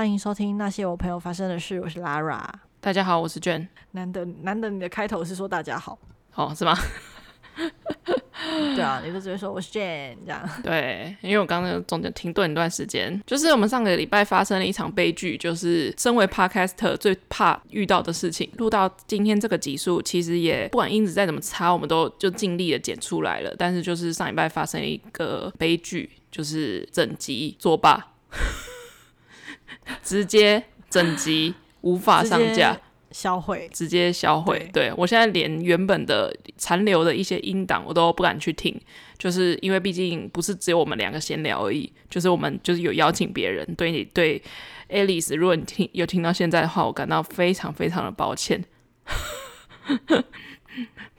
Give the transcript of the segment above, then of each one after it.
欢迎收听那些我朋友发生的事，我是 Lara。大家好，我是 Jen。难得难得你的开头是说大家好，哦，是吗？对啊，你就直接说我是 Jane 这样。对，因为我刚刚中间停顿一段时间，就是我们上个礼拜发生了一场悲剧，就是身为 Podcaster 最怕遇到的事情。录到今天这个集数，其实也不管音质再怎么差，我们都就尽力的剪出来了。但是就是上礼拜发生了一个悲剧，就是整集作罢，直接整集无法上架。销毁，直接销毁。对，对，我现在连原本的残留的一些音档我都不敢去听，就是因为毕竟不是只有我们两个闲聊而已，就是我们就是有邀请别人。对你，对，Alice，如果你听有听到现在的话，我感到非常非常的抱歉，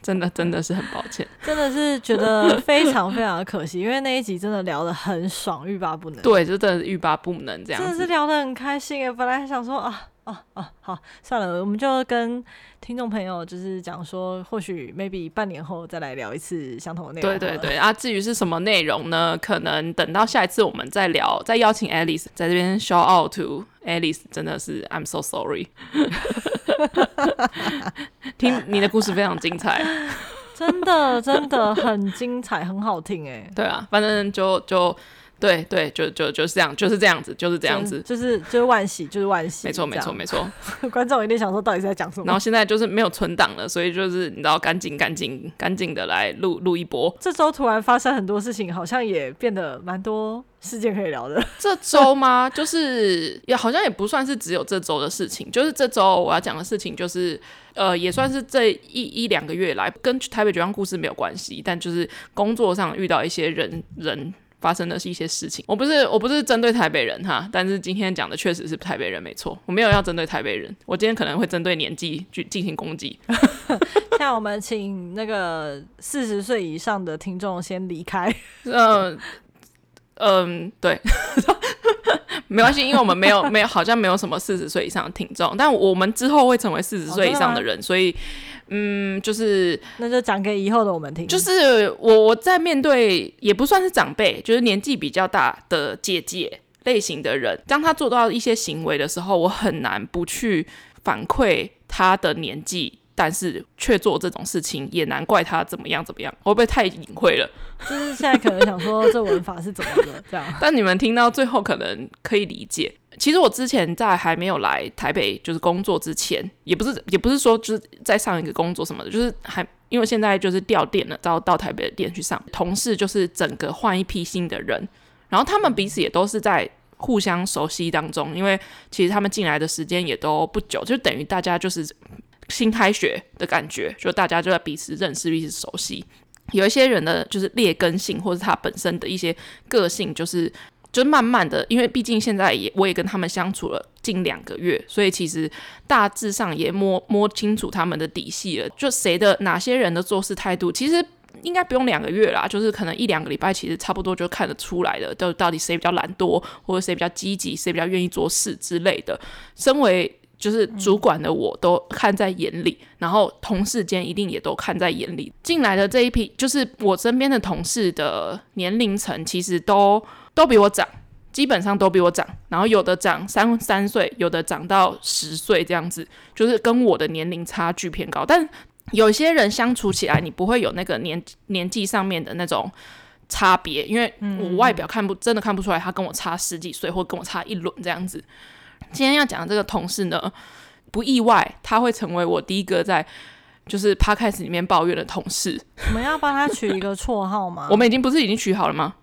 真的真的是很抱歉，真的是觉得非常非常的可惜，因为那一集真的聊得很爽，欲罢不能。对，就真的是欲罢不能这样子，真的是聊得很开心诶，本来还想说啊。哦哦，好，算了，我们就跟听众朋友就是讲说，或许 maybe 半年后再来聊一次相同的内容。对对对啊，至于是什么内容呢？可能等到下一次我们再聊，再邀请 Alice 在这边 shout out to Alice，真的是 I'm so sorry。听你的故事非常精彩，真的真的很精彩，很好听哎。对啊，反正就就。对对，就就就是这样，就是这样子，就是这样子，就是就是万喜，就是万喜，没错没错没错。观众一定想说，到底在讲什么？然后现在就是没有存档了，所以就是你知道，赶紧赶紧赶紧的来录录一波。这周突然发生很多事情，好像也变得蛮多事件可以聊的。这周吗？就是也好像也不算是只有这周的事情，就是这周我要讲的事情，就是呃，也算是这一一两个月来跟台北绝望故事没有关系，但就是工作上遇到一些人人。发生的是一些事情，我不是我不是针对台北人哈，但是今天讲的确实是台北人没错，我没有要针对台北人，我今天可能会针对年纪去进行攻击。那我们请那个四十岁以上的听众先离开。嗯嗯，对，没关系，因为我们没有没有好像没有什么四十岁以上的听众，但我们之后会成为四十岁以上的人，哦、所以。嗯，就是那就讲给以后的我们听。就是我我在面对也不算是长辈，就是年纪比较大的姐姐类型的人，当他做到一些行为的时候，我很难不去反馈他的年纪，但是却做这种事情，也难怪他怎么样怎么样。会不会太隐晦了？就是现在可能想说这文法是怎么的这样，但你们听到最后可能可以理解。其实我之前在还没有来台北就是工作之前，也不是也不是说就是在上一个工作什么的，就是还因为现在就是调店了，到到台北的店去上，同事就是整个换一批新的人，然后他们彼此也都是在互相熟悉当中，因为其实他们进来的时间也都不久，就等于大家就是新开学的感觉，就大家就在彼此认识、彼此熟悉。有一些人的就是劣根性，或是他本身的一些个性，就是。就慢慢的，因为毕竟现在也我也跟他们相处了近两个月，所以其实大致上也摸摸清楚他们的底细了。就谁的哪些人的做事态度，其实应该不用两个月啦，就是可能一两个礼拜，其实差不多就看得出来的。就到底谁比较懒惰，或者谁比较积极，谁比较愿意做事之类的。身为就是主管的我都看在眼里，然后同事间一定也都看在眼里。进来的这一批，就是我身边的同事的年龄层，其实都。都比我长，基本上都比我长，然后有的长三三岁，有的长到十岁这样子，就是跟我的年龄差距偏高。但有些人相处起来，你不会有那个年年纪上面的那种差别，因为我外表看不真的看不出来他跟我差十几岁，或跟我差一轮这样子。今天要讲的这个同事呢，不意外，他会成为我第一个在就是 Podcast 里面抱怨的同事。我们要帮他取一个绰号吗？我们已经不是已经取好了吗？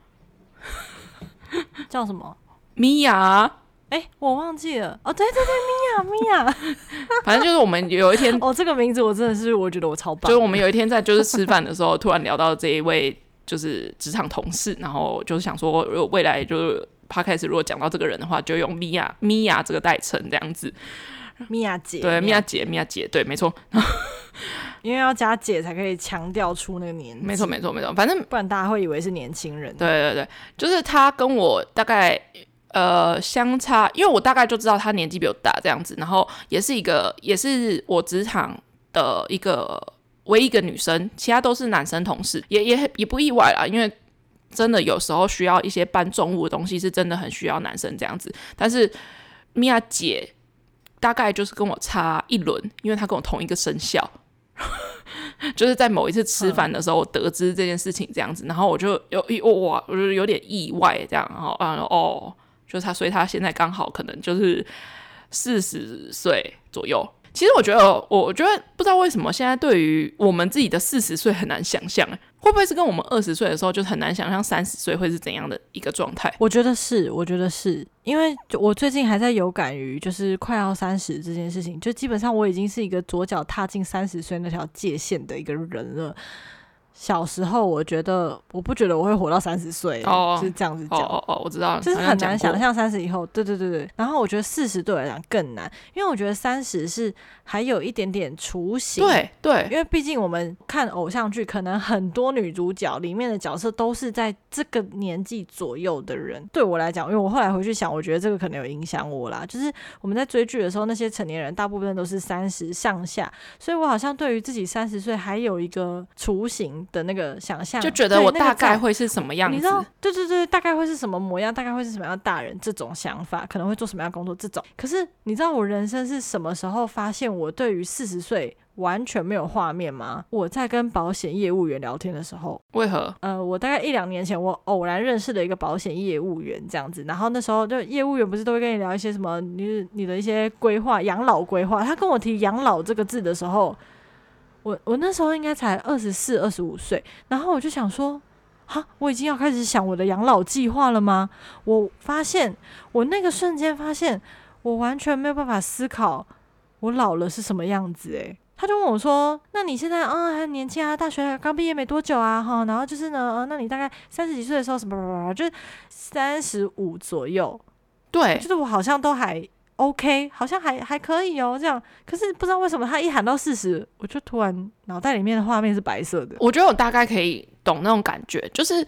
叫什么？米娅？哎，我忘记了。哦，对对对，米娅，米娅。反正就是我们有一天，哦，这个名字我真的是，我觉得我超棒。就是我们有一天在就是吃饭的时候，突然聊到这一位就是职场同事，然后就是想说，如果未来就是 Podcast 如果讲到这个人的话，就用米娅，米娅这个代称这样子。米娅姐，对，米娅姐，米娅姐，对，没错。因为要加姐才可以强调出那个年纪，没错没错没错，反正不然大家会以为是年轻人。对对对，就是他跟我大概呃相差，因为我大概就知道他年纪比我大这样子，然后也是一个也是我职场的一个唯一一个女生，其他都是男生同事，也也也不意外啦，因为真的有时候需要一些搬重物的东西，是真的很需要男生这样子，但是米娅姐大概就是跟我差一轮，因为她跟我同一个生肖。就是在某一次吃饭的时候，我得知这件事情这样子，然后我就有一哇，我就有点意外这样，然后啊哦，就是他，所以他现在刚好可能就是四十岁左右。其实我觉得，我我觉得不知道为什么现在对于我们自己的四十岁很难想象，会不会是跟我们二十岁的时候就很难想象三十岁会是怎样的一个状态？我觉得是，我觉得是因为我最近还在有感于就是快要三十这件事情，就基本上我已经是一个左脚踏进三十岁那条界限的一个人了。小时候，我觉得我不觉得我会活到三十岁，哦就是这样子讲。哦哦哦，我知道，就是很难想象三十以后。对对对对。然后我觉得四十对我来讲更难，因为我觉得三十是还有一点点雏形。对对。因为毕竟我们看偶像剧，可能很多女主角里面的角色都是在这个年纪左右的人。对我来讲，因为我后来回去想，我觉得这个可能有影响我啦。就是我们在追剧的时候，那些成年人大部分都是三十上下，所以我好像对于自己三十岁还有一个雏形的那个想象，就觉得我大概会是什么样子，那个，你知道？对对对，大概会是什么模样，大概会是什么样的大人，这种想法可能会做什么样的工作，这种。可是你知道我人生是什么时候发现我对于四十岁完全没有画面吗？我在跟保险业务员聊天的时候。为何？呃，我大概一两年前，我偶然认识了一个保险业务员，这样子。然后那时候就业务员不是都会跟你聊一些什么，你你的一些规划，养老规划。他跟我提养老这个字的时候。我我那时候应该才二十四、二十五岁，然后我就想说，哈，我已经要开始想我的养老计划了吗？我发现，我那个瞬间发现，我完全没有办法思考我老了是什么样子。诶，他就问我说：“那你现在啊、哦、还年轻啊，大学刚毕业没多久啊，哈，然后就是呢，呃、那你大概三十几岁的时候什么什么什么，就是三十五左右，对，就是我好像都还。” OK，好像还还可以哦，这样。可是不知道为什么他一喊到四十，我就突然脑袋里面的画面是白色的。我觉得我大概可以懂那种感觉，就是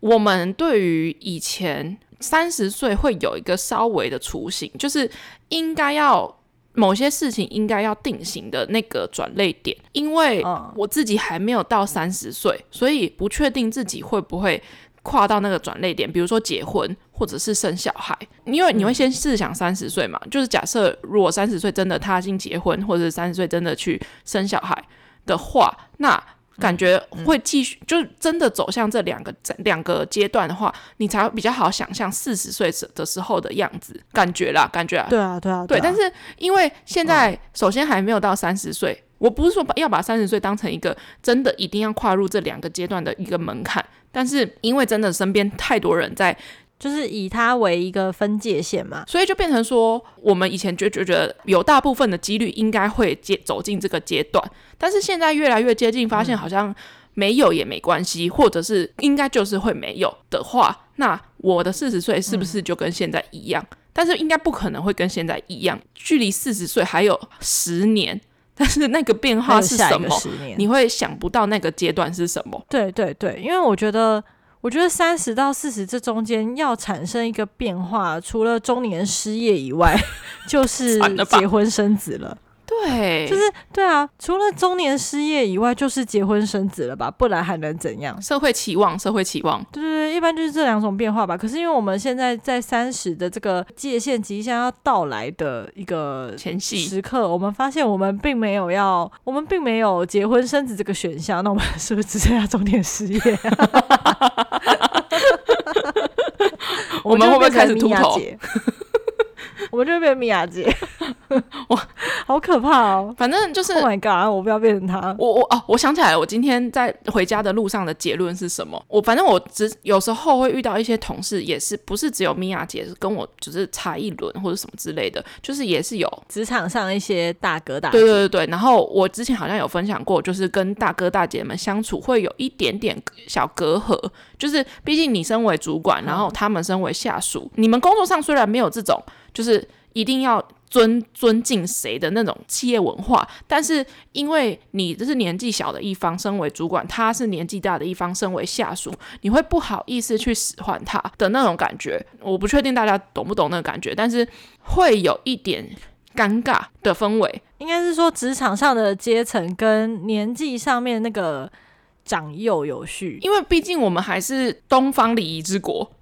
我们对于以前三十岁会有一个稍微的雏形，就是应该要某些事情应该要定型的那个转捩点。因为我自己还没有到三十岁，所以不确定自己会不会。跨到那个转类点，比如说结婚或者是生小孩，因为你会先试想三十岁嘛，嗯、就是假设如果三十岁真的他已经结婚，或者是三十岁真的去生小孩的话，那感觉会继续，嗯、就是真的走向这两个两个阶段的话，你才会比较好想象四十岁的时候的样子，感觉啦，感觉啊，对啊，对啊，对，但是因为现在首先还没有到三十岁。我不是说把要把三十岁当成一个真的一定要跨入这两个阶段的一个门槛，但是因为真的身边太多人在，就是以它为一个分界线嘛，所以就变成说，我们以前就觉得有大部分的几率应该会接走进这个阶段，但是现在越来越接近，发现好像没有也没关系，或者是应该就是会没有的话，那我的四十岁是不是就跟现在一样？但是应该不可能会跟现在一样，距离四十岁还有十年。但是那个变化是什么？你会想不到那个阶段是什么？对对对，因为我觉得，我觉得三十到四十这中间要产生一个变化，除了中年失业以外，就是结婚生子了。对，就是对啊，除了中年失业以外，就是结婚生子了吧？不然还能怎样？社会期望，社会期望，对对对，一般就是这两种变化吧。可是因为我们现在在三十的这个界限即将要到来的一个前夕时刻，我们发现我们并没有要，我们并没有结婚生子这个选项。那我们是不是只剩下中年失业？我们会不会开始秃头？我们就会变米娅姐，哇，好可怕哦！反正就是，Oh my god，我不要变成他。我我哦，我想起来了，我今天在回家的路上的结论是什么？我反正我只有时候会遇到一些同事，也是不是只有米娅姐是跟我只是差一轮或者什么之类的，就是也是有职场上一些大哥大姐。对对对对。然后我之前好像有分享过，就是跟大哥大姐们相处会有一点点小隔阂，就是毕竟你身为主管，然后他们身为下属，嗯、你们工作上虽然没有这种。就是一定要尊尊敬谁的那种企业文化，但是因为你这是年纪小的一方，身为主管，他是年纪大的一方，身为下属，你会不好意思去使唤他的那种感觉。我不确定大家懂不懂那个感觉，但是会有一点尴尬的氛围。应该是说职场上的阶层跟年纪上面那个长幼有序，因为毕竟我们还是东方礼仪之国。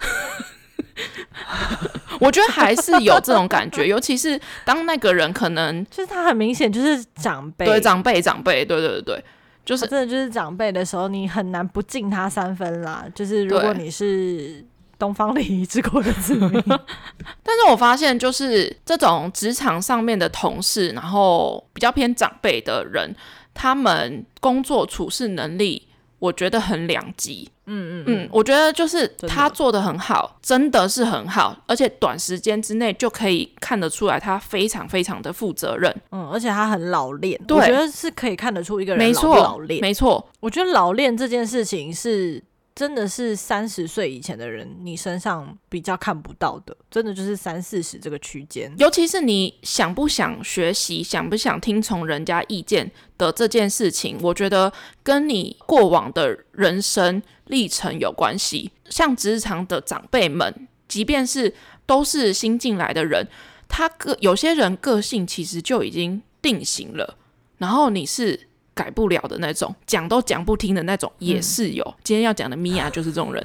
我觉得还是有这种感觉，尤其是当那个人可能就是他很明显就是长辈，对长辈长辈，对对对对，就是真的就是长辈的时候，你很难不敬他三分啦。就是如果你是东方礼仪之国的子民，但是我发现就是这种职场上面的同事，然后比较偏长辈的人，他们工作处事能力。我觉得很两极，嗯嗯嗯，我觉得就是他做的很好，真的，真的是很好，而且短时间之内就可以看得出来，他非常非常的负责任，嗯，而且他很老练，对，我觉得是可以看得出一个人老不老练，没错，我觉得老练这件事情是。真的是三十岁以前的人，你身上比较看不到的，真的就是三四十这个区间。尤其是你想不想学习，想不想听从人家意见的这件事情，我觉得跟你过往的人生历程有关系。像职场的长辈们，即便是都是新进来的人，他个有些人个性其实就已经定型了，然后你是。改不了的那种，讲都讲不听的那种，也是有。嗯、今天要讲的米娅 就是这种人，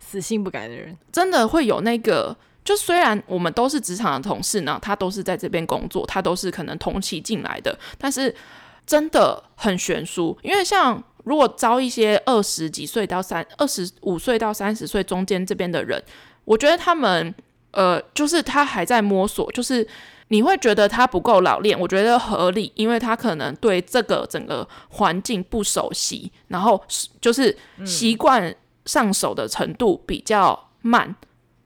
死性不改的人，真的会有那个。就虽然我们都是职场的同事呢，他都是在这边工作，他都是可能同期进来的，但是真的很悬殊。因为像如果招一些二十几岁到三二十五岁到三十岁中间这边的人，我觉得他们呃，就是他还在摸索，就是。你会觉得他不够老练，我觉得合理，因为他可能对这个整个环境不熟悉，然后就是习惯上手的程度比较慢。嗯、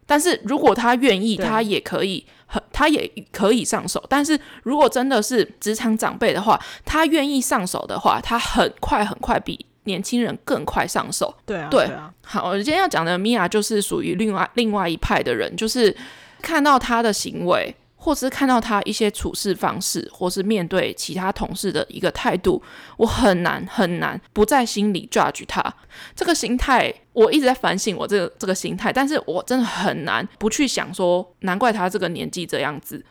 但是如果他愿意，他也可以很，他也可以上手。但是如果真的是职场长辈的话，他愿意上手的话，他很快很快比年轻人更快上手。对啊，对，对啊。好，我今天要讲的米娅就是属于另外另外一派的人，就是看到他的行为。或是看到他一些处事方式，或是面对其他同事的一个态度，我很难很难不在心里 judge 他。这个心态，我一直在反省我这个这个心态，但是我真的很难不去想说，难怪他这个年纪这样子。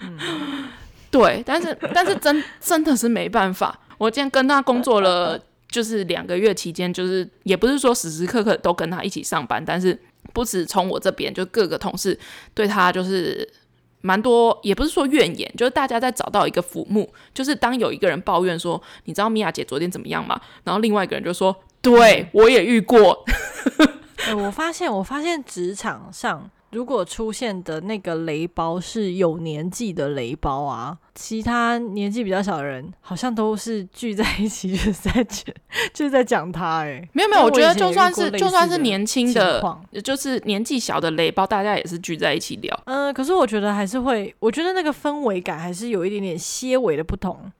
嗯、对，但是但是真真的是没办法。我今天跟他工作了，就是两个月期间，就是也不是说时时刻刻都跟他一起上班，但是。不止从我这边，就各个同事对他就是蛮多，也不是说怨言，就是大家在找到一个浮木，就是当有一个人抱怨说：“你知道米娅姐昨天怎么样吗？”然后另外一个人就说：“对，我也遇过。”欸，我发现，我发现职场上。如果出现的那个雷包是有年纪的雷包啊，其他年纪比较小的人好像都是聚在一起，就是在，就是在讲他。哎，没有没有，我觉得就算是就算是年轻的，就是年纪小的雷包，大家也是聚在一起聊。嗯，可是我觉得还是会，我觉得那个氛围感还是有一点点些微的不同。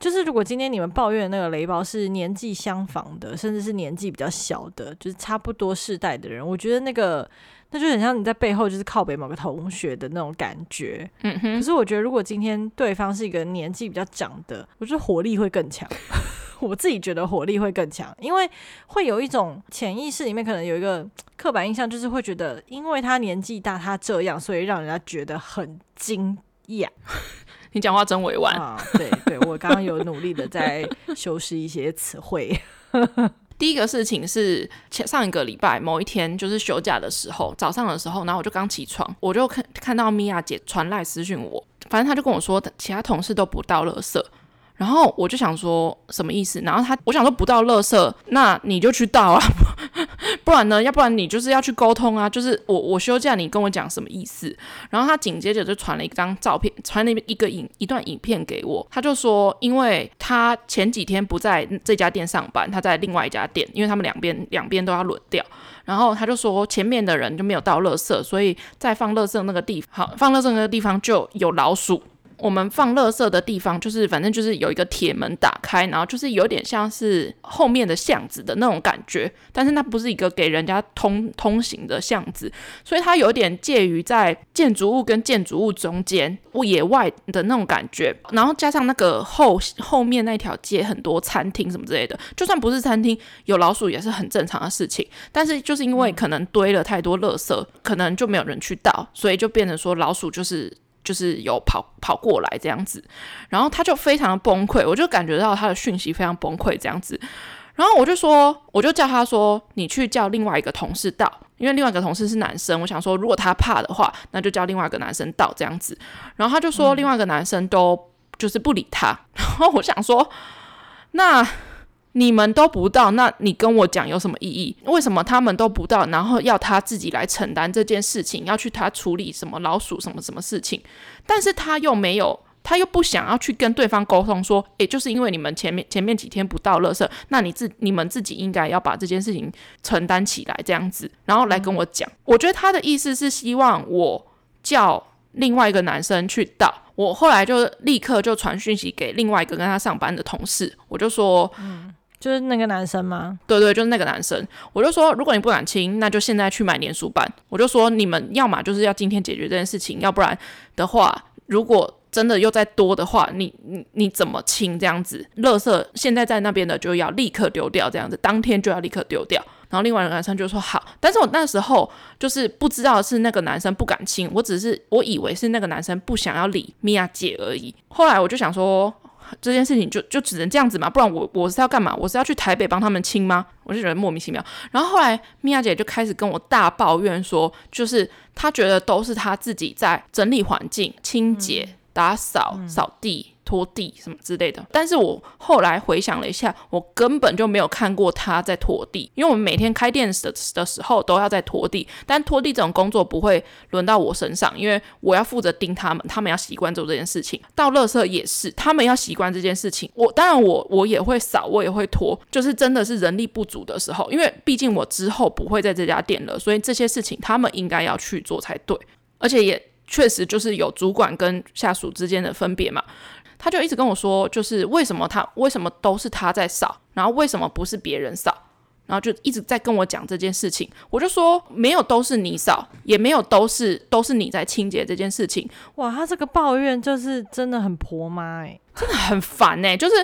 就是如果今天你们抱怨的那个雷包是年纪相仿的，甚至是年纪比较小的，就是差不多世代的人，我觉得那个。那就很像你在背后就是靠北某个同学的那种感觉，嗯哼。可是我觉得，如果今天对方是一个年纪比较长的，我觉得火力会更强。我自己觉得火力会更强，因为会有一种潜意识里面可能有一个刻板印象，就是会觉得，因为他年纪大，他这样，所以让人家觉得很惊讶。你讲话真委婉啊！对对，我刚刚有努力的在修饰一些词汇。第一个事情是前上一个礼拜某一天，就是休假的时候，早上的时候，然后我就刚起床，我就看看到米娅姐传来私讯我，反正她就跟我说，其他同事都不到垃圾。然后我就想说什么意思？然后他我想说不到垃圾，那你就去倒啊，不然呢？要不然你就是要去沟通啊。就是我我休假，你跟我讲什么意思？然后他紧接着就传了一张照片，传了一个影一段影片给我。他就说，因为他前几天不在这家店上班，他在另外一家店，因为他们两边两边都要轮调。然后他就说，前面的人就没有倒垃圾，所以在放垃圾那个地方，好，放垃圾那个地方就有老鼠。我们放垃圾的地方，就是反正就是有一个铁门打开，然后就是有点像是后面的巷子的那种感觉，但是那不是一个给人家通通行的巷子，所以它有点介于在建筑物跟建筑物中间，野外的那种感觉。然后加上那个后后面那条街很多餐厅什么之类的，就算不是餐厅，有老鼠也是很正常的事情。但是就是因为可能堆了太多垃圾，可能就没有人去倒，所以就变成说老鼠就是。就是有跑跑过来这样子，然后他就非常的崩溃，我就感觉到他的讯息非常崩溃这样子，然后我就说，我就叫他说，你去叫另外一个同事到，因为另外一个同事是男生，我想说，如果他怕的话，那就叫另外一个男生到这样子。然后他就说，另外一个男生都就是不理他。然后我想说，那你们都不到，那你跟我讲有什么意义？为什么他们都不到，然后要他自己来承担这件事情，要去他处理什么老鼠什么什么事情？但是他又没有。他又不想要去跟对方沟通，说，诶，就是因为你们前面前面几天不到垃圾，那你自你们自己应该要把这件事情承担起来，这样子，然后来跟我讲。我觉得他的意思是希望我叫另外一个男生去倒。我后来就立刻就传讯息给另外一个跟他上班的同事，我就说，就是那个男生吗？对对，就是那个男生。我就说，如果你不敢亲，那就现在去买粘鼠板。我就说，你们要么就是要今天解决这件事情，要不然的话，如果真的又再多的话，你你你怎么亲这样子？垃圾现在在那边的就要立刻丢掉，这样子当天就要立刻丢掉。然后另外一个男生就说好，但是我那时候就是不知道是那个男生不敢亲，我只是我以为是那个男生不想要理米娅姐而已。后来我就想说这件事情就就只能这样子嘛，不然我我是要干嘛？我是要去台北帮他们清吗？我就觉得莫名其妙。然后后来米娅姐就开始跟我大抱怨说，就是她觉得都是她自己在整理环境、清洁。打扫、扫地、拖地什么之类的，但是我后来回想了一下，我根本就没有看过他在拖地，因为我们每天开店的的时候都要在拖地，但拖地这种工作不会轮到我身上，因为我要负责盯他们，他们要习惯做这件事情。倒垃圾也是，他们要习惯这件事情。我当然我我也会扫，我也会拖，就是真的是人力不足的时候，因为毕竟我之后不会在这家店了，所以这些事情他们应该要去做才对，而且也。确实就是有主管跟下属之间的分别嘛，他就一直跟我说，就是为什么他为什么都是他在扫，然后为什么不是别人扫，然后就一直在跟我讲这件事情，我就说没有都是你扫，也没有都是都是你在清洁这件事情。哇，他这个抱怨就是真的很婆妈欸，真的很烦欸，就是。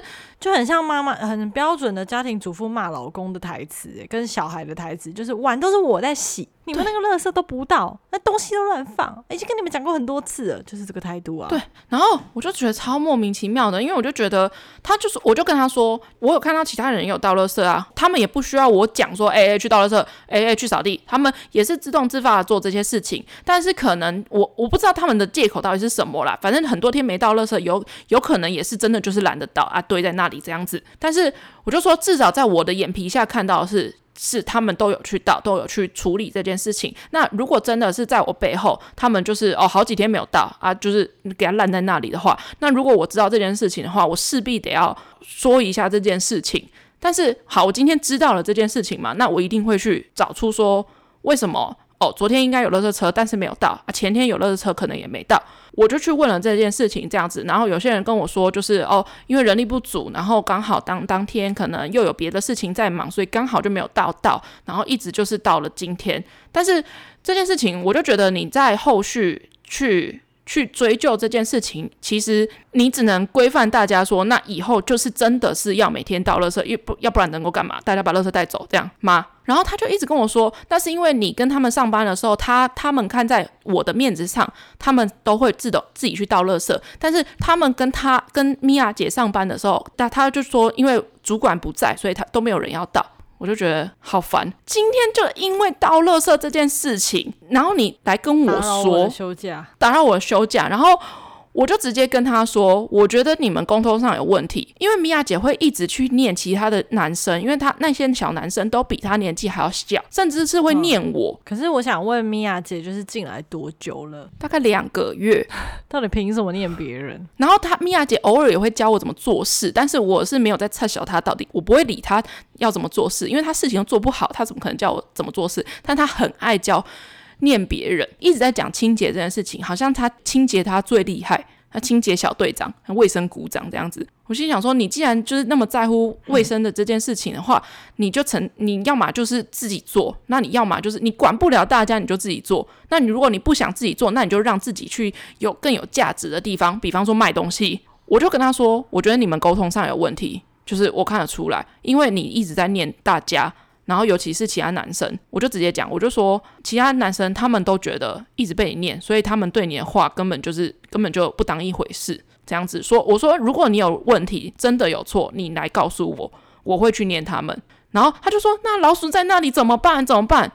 就很像妈妈很标准的家庭主妇骂老公的台词，跟小孩的台词，就是碗都是我在洗，你们那个垃圾都不倒，那东西都乱放，已经跟你们讲过很多次了，就是这个态度啊。对，然后我就觉得超莫名其妙的，因为我就觉得他就是，我就跟他说，我有看到其他人有倒垃圾啊，他们也不需要我讲说，哎、欸、哎、欸、去倒垃圾，哎、欸、哎、欸、去扫地，他们也是自动自发的做这些事情，但是可能我我不知道他们的借口到底是什么啦，反正很多天没倒垃圾，有有可能也是真的就是懒得倒啊，堆在那里这样子，但。是我就说，至少在我的眼皮下看到是，是他们都有去倒，都有去处理这件事情。那如果真的是在我背后，他们就是哦好几天没有倒啊，就是给他烂在那里的话，那如果我知道这件事情的话，我势必得要说一下这件事情。但是好，我今天知道了这件事情嘛，那我一定会去找出说为什么。哦，昨天应该有垃圾车，但是没有到啊。前天有垃圾车，可能也没到。我就去问了这件事情，这样子。然后有些人跟我说，就是哦，因为人力不足，然后刚好当当天可能又有别的事情在忙，所以刚好就没有到到。然后一直就是到了今天。但是这件事情，我就觉得你在后续去。去追究这件事情，其实你只能规范大家说，那以后就是真的是要每天倒垃圾，要不要不然能够干嘛？大家把垃圾带走，这样吗？然后他就一直跟我说，那是因为你跟他们上班的时候，他他们看在我的面子上，他们都会自动自己去倒垃圾，但是他们跟他跟米娅姐上班的时候，那他就说，因为主管不在，所以他都没有人要倒。我就觉得好烦，今天就因为倒垃圾这件事情，然后你来跟我说休假，打扰我休假，然后。我就直接跟他说，我觉得你们沟通上有问题，因为米娅姐会一直去念其他的男生，因为他那些小男生都比他年纪还要小，甚至是会念我。嗯、可是我想问米娅姐，就是进来多久了？大概两个月。到底凭什么念别人？然后她米娅姐偶尔也会教我怎么做事，但是我是没有在测小他到底，我不会理他要怎么做事，因为他事情都做不好，他怎么可能叫我怎么做事？但他很爱教。念别人一直在讲清洁这件事情，好像他清洁他最厉害，他清洁小队长、卫生股长这样子。我心想说，你既然就是那么在乎卫生的这件事情的话，你就成你要么就是自己做，那你要么就是你管不了大家，你就自己做。那你如果你不想自己做，那你就让自己去有更有价值的地方，比方说卖东西。我就跟他说，我觉得你们沟通上有问题，就是我看得出来，因为你一直在念大家。然后尤其是其他男生，我就直接讲，我就说其他男生他们都觉得一直被你念，所以他们对你的话根本就是根本就不当一回事。这样子说，我说如果你有问题，真的有错，你来告诉我，我会去念他们。然后他就说：“那老鼠在那里怎么办？怎么办？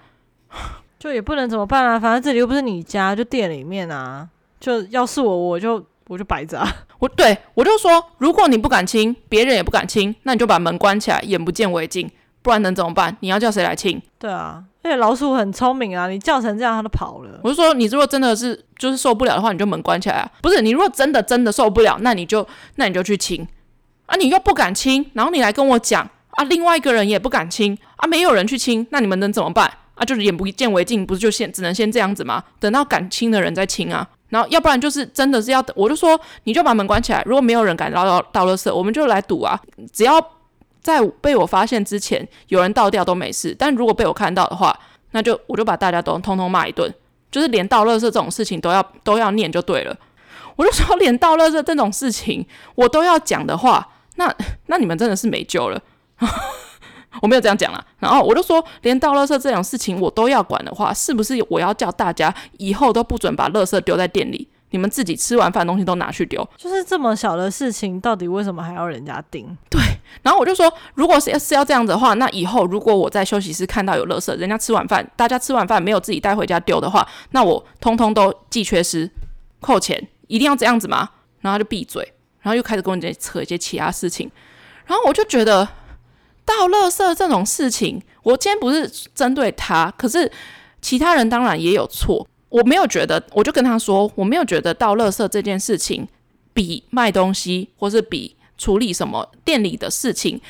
就也不能怎么办啊，反正这里又不是你家，就店里面啊。就要是我，我就我就摆着啊。我对我就说，如果你不敢亲，别人也不敢亲，那你就把门关起来，眼不见为净。不然能怎么办？你要叫谁来清？对啊，而且老鼠很聪明啊，你叫成这样，它都跑了。我就说，你如果真的是就是受不了的话，你就门关起来啊。不是，你如果真的真的受不了，那你就那你就去清啊。你又不敢清，然后你来跟我讲。”啊，另外一个人也不敢清啊，没有人去清，那你们能怎么办啊？就是眼不见为净，不是就先只能先这样子吗？等到敢清的人再清啊，然后要不然就是真的是要等，我就说你就把门关起来，如果没有人敢倒倒倒垃圾，我们就来赌啊，只要在被我发现之前有人倒掉都没事，但如果被我看到的话，那就我就把大家都通通骂一顿，就是连倒垃圾这种事情都要都要念就对了，我就说连倒垃圾这种事情我都要讲的话，那那你们真的是没救了。我没有这样讲啦，然后我就说，连倒垃圾这种事情我都要管的话，是不是我要叫大家以后都不准把垃圾丢在店里？你们自己吃完饭东西都拿去丢？就是这么小的事情，到底为什么还要人家盯？对，然后我就说，如果是要是要这样子的话，那以后如果我在休息室看到有垃圾，人家吃完饭，大家吃完饭没有自己带回家丢的话，那我通通都记缺失，扣钱，一定要这样子吗？然后就闭嘴，然后又开始跟我扯一些其他事情，然后我就觉得。倒垃圾这种事情，我今天不是针对他，可是其他人当然也有错。我没有觉得，我就跟他说，我没有觉得倒垃圾这件事情比卖东西，或是比处理什么店里的事情，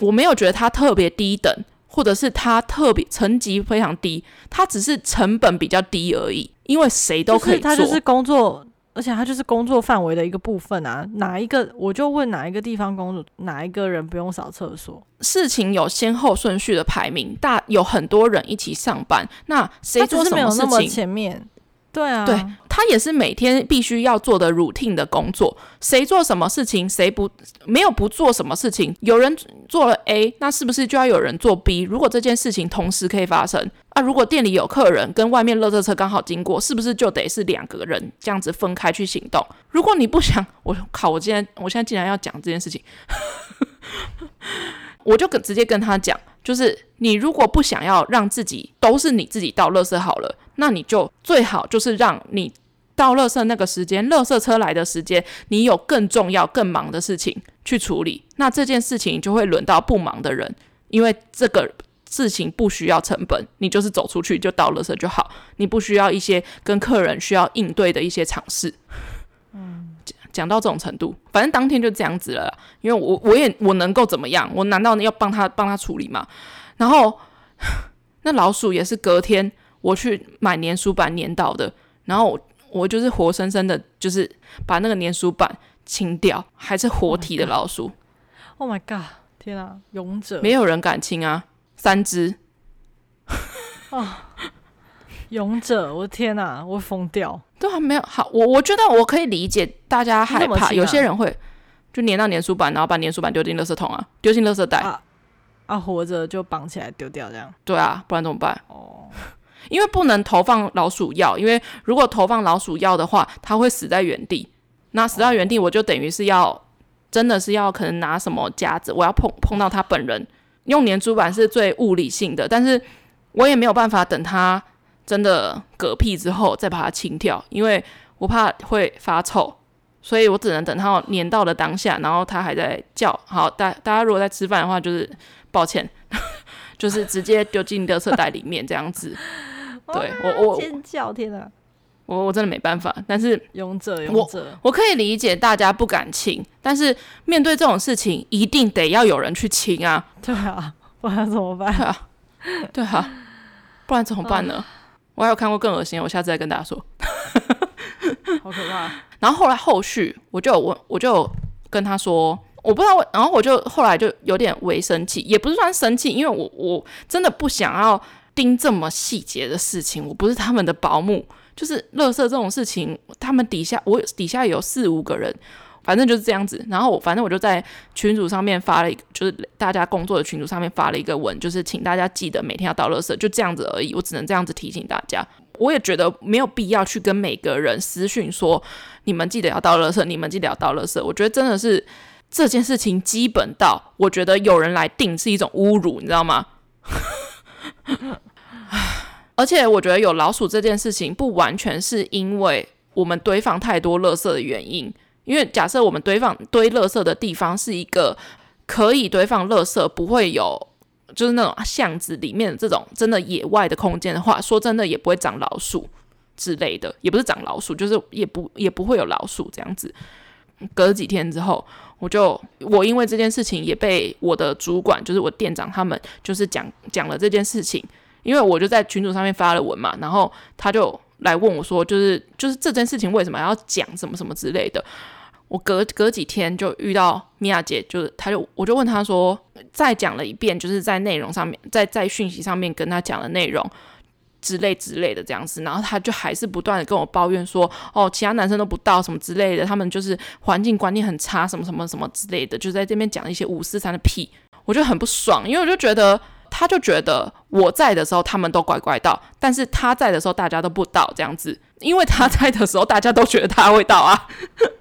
我没有觉得他特别低等，或者是他特别层级非常低，他只是成本比较低而已。因为谁都可以做，他就是工作。而且他就是工作范围的一个部分啊，哪一个我就问哪一个地方工作，哪一个人不用扫厕所？事情有先后顺序的排名，大有很多人一起上班，那谁做什么事情？前面对啊，对。他也是每天必须要做的 routine 的工作，谁做什么事情，谁不没有不做什么事情。有人做了 A，那是不是就要有人做 B？如果这件事情同时可以发生啊，如果店里有客人跟外面垃圾车刚好经过，是不是就得是两个人这样子分开去行动？如果你不想，我靠，我今天我现在竟然要讲这件事情，我就跟直接跟他讲，就是你如果不想要让自己都是你自己倒垃圾好了，那你就最好就是让你。到垃圾那个时间，垃圾车来的时间，你有更重要、更忙的事情去处理，那这件事情就会轮到不忙的人，因为这个事情不需要成本，你就是走出去就到垃圾就好，你不需要一些跟客人需要应对的一些尝试。嗯，讲讲到这种程度，反正当天就这样子了，因为我我也我能够怎么样？我难道要帮他帮他处理吗？然后那老鼠也是隔天我去买粘鼠板粘到的，然后。我就是活生生的，就是把那个粘鼠板清掉，还是活体的老鼠。Oh my god！天啊，勇者！没有人敢清啊，三只。哦，勇者！我的天哪，我疯掉！对啊，没有好，我我觉得我可以理解大家害怕，啊、有些人会就粘到粘鼠板，然后把粘鼠板丢进垃圾桶啊，丢进垃圾袋啊，啊，活着就绑起来丢掉这样。对啊，不然怎么办？哦。因为不能投放老鼠药，因为如果投放老鼠药的话，它会死在原地。那死在原地，我就等于是要真的是要可能拿什么夹子，我要碰碰到它本人。用粘鼠板是最物理性的，但是我也没有办法等它真的嗝屁之后再把它清掉，因为我怕会发臭，所以我只能等它粘到了当下，然后它还在叫。好，大大家如果在吃饭的话，就是抱歉，就是直接丢进垃圾袋里面这样子。对我我尖叫天哪，我我真的没办法，但是勇者勇者，我可以理解大家不敢亲，但是面对这种事情，一定得要有人去亲啊。对啊，不然怎么办？对啊，对啊，不然怎么办呢？啊、我还有看过更恶心，我下次再跟大家说。好可怕！然后后来后续，我就有问，我就跟他说，我不知道，然后我就后来就有点微生气，也不是算生气，因为我我真的不想要。盯这么细节的事情，我不是他们的保姆，就是垃圾这种事情，他们底下我底下有四五个人，反正就是这样子。然后我反正我就在群组上面发了一个，就是大家工作的群组上面发了一个文，就是请大家记得每天要倒垃圾，就这样子而已。我只能这样子提醒大家。我也觉得没有必要去跟每个人私讯说，你们记得要倒垃圾，你们记得要倒垃圾。我觉得真的是这件事情基本到我觉得有人来定是一种侮辱，你知道吗？而且我觉得有老鼠这件事情不完全是因为我们堆放太多垃圾的原因，因为假设我们堆放堆垃圾的地方是一个可以堆放垃圾，不会有就是那种巷子里面这种真的野外的空间的话，说真的也不会长老鼠之类的，也不是长老鼠，就是也不也不会有老鼠这样子。隔几天之后。我就我因为这件事情也被我的主管，就是我店长他们，就是讲讲了这件事情，因为我就在群组上面发了文嘛，然后他就来问我说，就是就是这件事情为什么要讲什么什么之类的。我隔隔几天就遇到米娅姐，就是他就我就问他说，再讲了一遍，就是在内容上面，在在讯息上面跟他讲的内容。之类之类的这样子，然后他就还是不断的跟我抱怨说，哦，其他男生都不到什么之类的，他们就是环境观念很差，什么什么什么之类的，就在这边讲一些五四三的屁，我就很不爽，因为我就觉得，他就觉得我在的时候他们都乖乖到，但是他在的时候大家都不到这样子，因为他在的时候大家都觉得他会到啊，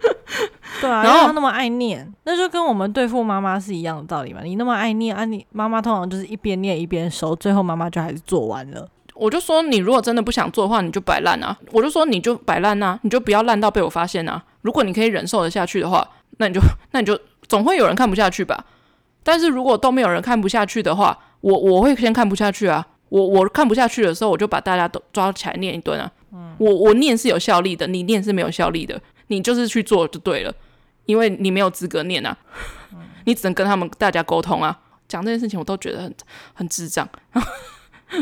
对啊，然后他那么爱念，那就跟我们对付妈妈是一样的道理嘛，你那么爱念啊，你妈妈通常就是一边念一边收，最后妈妈就还是做完了。我就说，你如果真的不想做的话，你就摆烂啊！我就说，你就摆烂啊，你就不要烂到被我发现啊！如果你可以忍受得下去的话，那你就那你就总会有人看不下去吧。但是如果都没有人看不下去的话，我我会先看不下去啊！我我看不下去的时候，我就把大家都抓起来念一顿啊！嗯，我我念是有效力的，你念是没有效力的，你就是去做就对了，因为你没有资格念啊，你只能跟他们大家沟通啊。讲这件事情，我都觉得很很智障。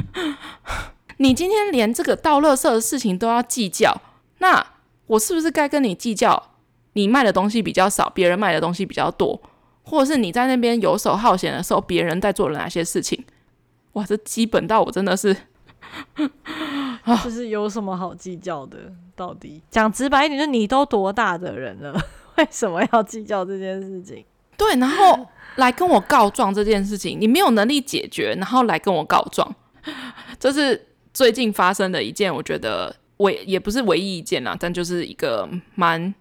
你今天连这个倒垃圾的事情都要计较，那我是不是该跟你计较？你卖的东西比较少，别人卖的东西比较多，或者是你在那边游手好闲的时候，别人在做了哪些事情？哇，这基本到我真的是，就是有什么好计较的？到底讲直白一点，就你都多大的人了，为什么要计较这件事情？对，然后来跟我告状这件事情，你没有能力解决，然后来跟我告状，这是最近发生的一件，我觉得唯也不是唯一一件啦，但就是一个蛮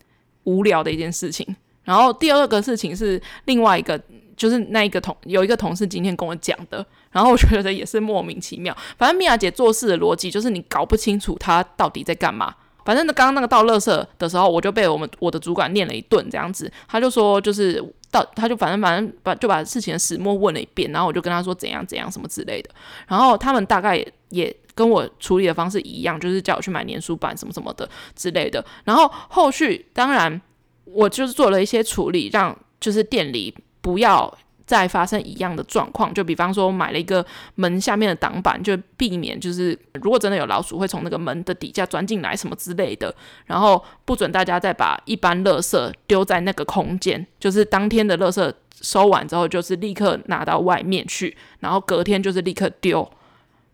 无聊的一件事情。然后第二个事情是另外一个，就是那一个同有一个同事今天跟我讲的，然后我觉得也是莫名其妙。反正米娅姐做事的逻辑就是你搞不清楚她到底在干嘛。反正刚刚那个倒垃圾的时候，我就被我们我的主管念了一顿，这样子，他就说就是。到他就反正反正把就把事情的始末问了一遍，然后我就跟他说怎样怎样什么之类的，然后他们大概也，也跟我处理的方式一样，就是叫我去买年书版什么什么的之类的，然后后续当然我就是做了一些处理，让就是店里不要。再发生一样的状况，就比方说买了一个门下面的挡板，就避免就是如果真的有老鼠会从那个门的底下钻进来什么之类的，然后不准大家再把一般垃圾丢在那个空间，就是当天的垃圾收完之后，就是立刻拿到外面去，然后隔天就是立刻丢，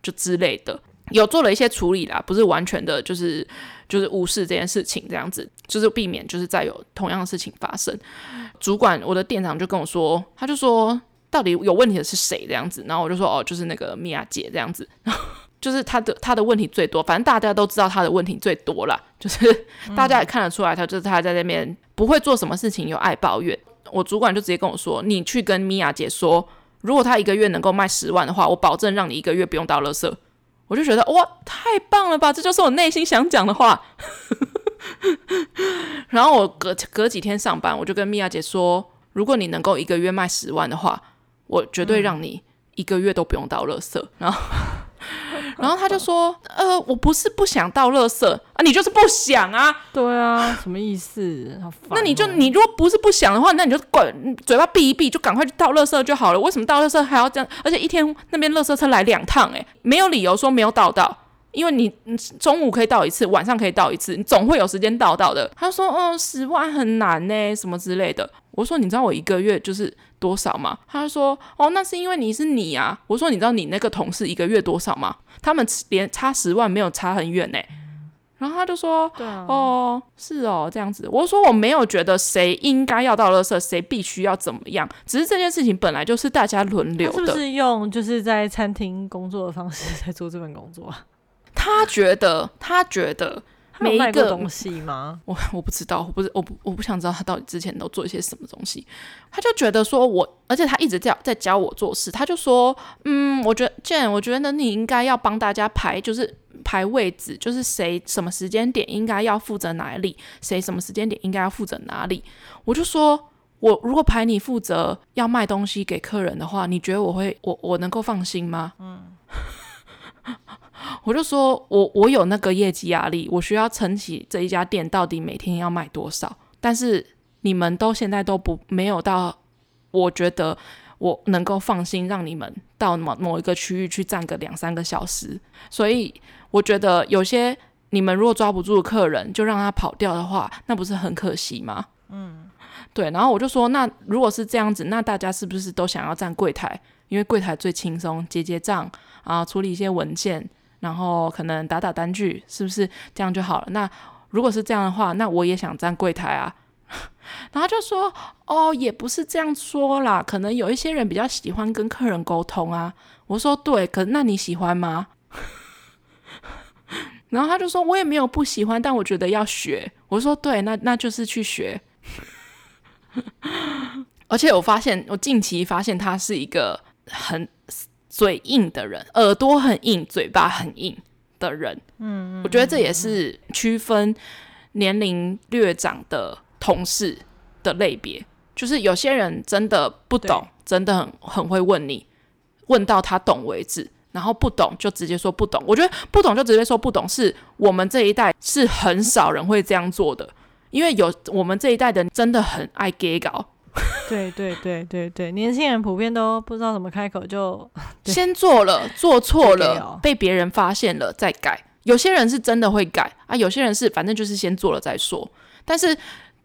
就之类的，有做了一些处理啦，不是完全的，就是就是无视这件事情这样子，就是避免就是再有同样的事情发生。主管，我的店长就跟我说，他就说到底有问题的是谁这样子，然后我就说哦，就是那个米娅姐这样子，然 后就是他的他的问题最多，反正大家都知道他的问题最多啦，就是大家也看得出来，他就是他在那边不会做什么事情，又爱抱怨。我主管就直接跟我说，你去跟米娅姐说，如果他一个月能够卖十万的话，我保证让你一个月不用倒垃圾。我就觉得哇，太棒了吧，这就是我内心想讲的话。然后我隔隔几天上班，我就跟米娅姐说：“如果你能够一个月卖十万的话，我绝对让你一个月都不用倒垃圾。”然后，然后他就说：“呃，我不是不想倒垃圾啊，你就是不想啊。”对啊，什么意思？好烦哦。那你就你如果不是不想的话，那你就管嘴巴闭一闭，就赶快去倒垃圾就好了。为什么倒垃圾还要这样？而且一天那边垃圾车来两趟，诶，没有理由说没有倒到。因为你中午可以倒一次，晚上可以倒一次，你总会有时间倒到的。他说：“哦，十万很难呢，什么之类的。”我说：“你知道我一个月就是多少吗？”他说：“哦，那是因为你是你啊。”我说：“你知道你那个同事一个月多少吗？他们连差十万没有差很远呢。”然后他就说：“，哦，是哦，这样子。”我说：“我没有觉得谁应该要倒垃圾，谁必须要怎么样，只是这件事情本来就是大家轮流的。”是不是用就是在餐厅工作的方式在做这份工作啊？他觉得，他觉得，每一个东西吗？我 我不知道，我不是我不我不想知道他到底之前都做一些什么东西。他就觉得说我，而且他一直在在教我做事。他就说，嗯，我觉得 Jen，我觉得你应该要帮大家排，就是排位置，就是谁什么时间点应该要负责哪里，谁什么时间点应该要负责哪里。我就说，我如果排你负责要卖东西给客人的话，你觉得我会我我能够放心吗？嗯。我就说，我我有那个业绩压力，我需要撑起这一家店到底每天要卖多少。但是你们都现在都不没有到，我觉得我能够放心让你们到某某一个区域去站个两三个小时。所以我觉得有些你们如果抓不住客人，就让他跑掉的话，那不是很可惜吗？嗯，对。然后我就说，那如果是这样子，那大家是不是都想要站柜台？因为柜台最轻松，结结账啊，处理一些文件。然后可能打打单据，是不是这样就好了？那如果是这样的话，那我也想站柜台啊。然后就说哦，也不是这样说啦，可能有一些人比较喜欢跟客人沟通啊。我说对，可那你喜欢吗？然后他就说，我也没有不喜欢，但我觉得要学。我说对，那那就是去学。而且我发现，我近期发现他是一个很。嘴硬的人，耳朵很硬，嘴巴很硬的人，嗯，我觉得这也是区分年龄略长的同事的类别。就是有些人真的不懂，真的很很会问你，问到他懂为止，然后不懂就直接说不懂。我觉得不懂就直接说不懂，是我们这一代是很少人会这样做的，因为有我们这一代的人真的很爱给稿。对对对对对，年轻人普遍都不知道怎么开口就，就先做了，做错了，被别人发现了再改。有些人是真的会改啊，有些人是反正就是先做了再说。但是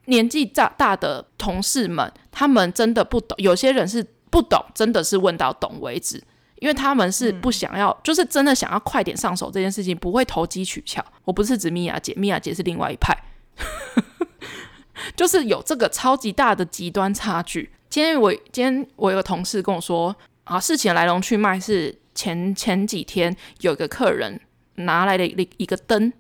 年纪大大的同事们，他们真的不懂。有些人是不懂，真的是问到懂为止，因为他们是不想要，嗯、就是真的想要快点上手这件事情，不会投机取巧。我不是指米娅姐，米娅姐是另外一派。就是有这个超级大的极端差距。今天我今天我有个同事跟我说，啊，事情来龙去脉是前前几天有一个客人拿来了一一个灯，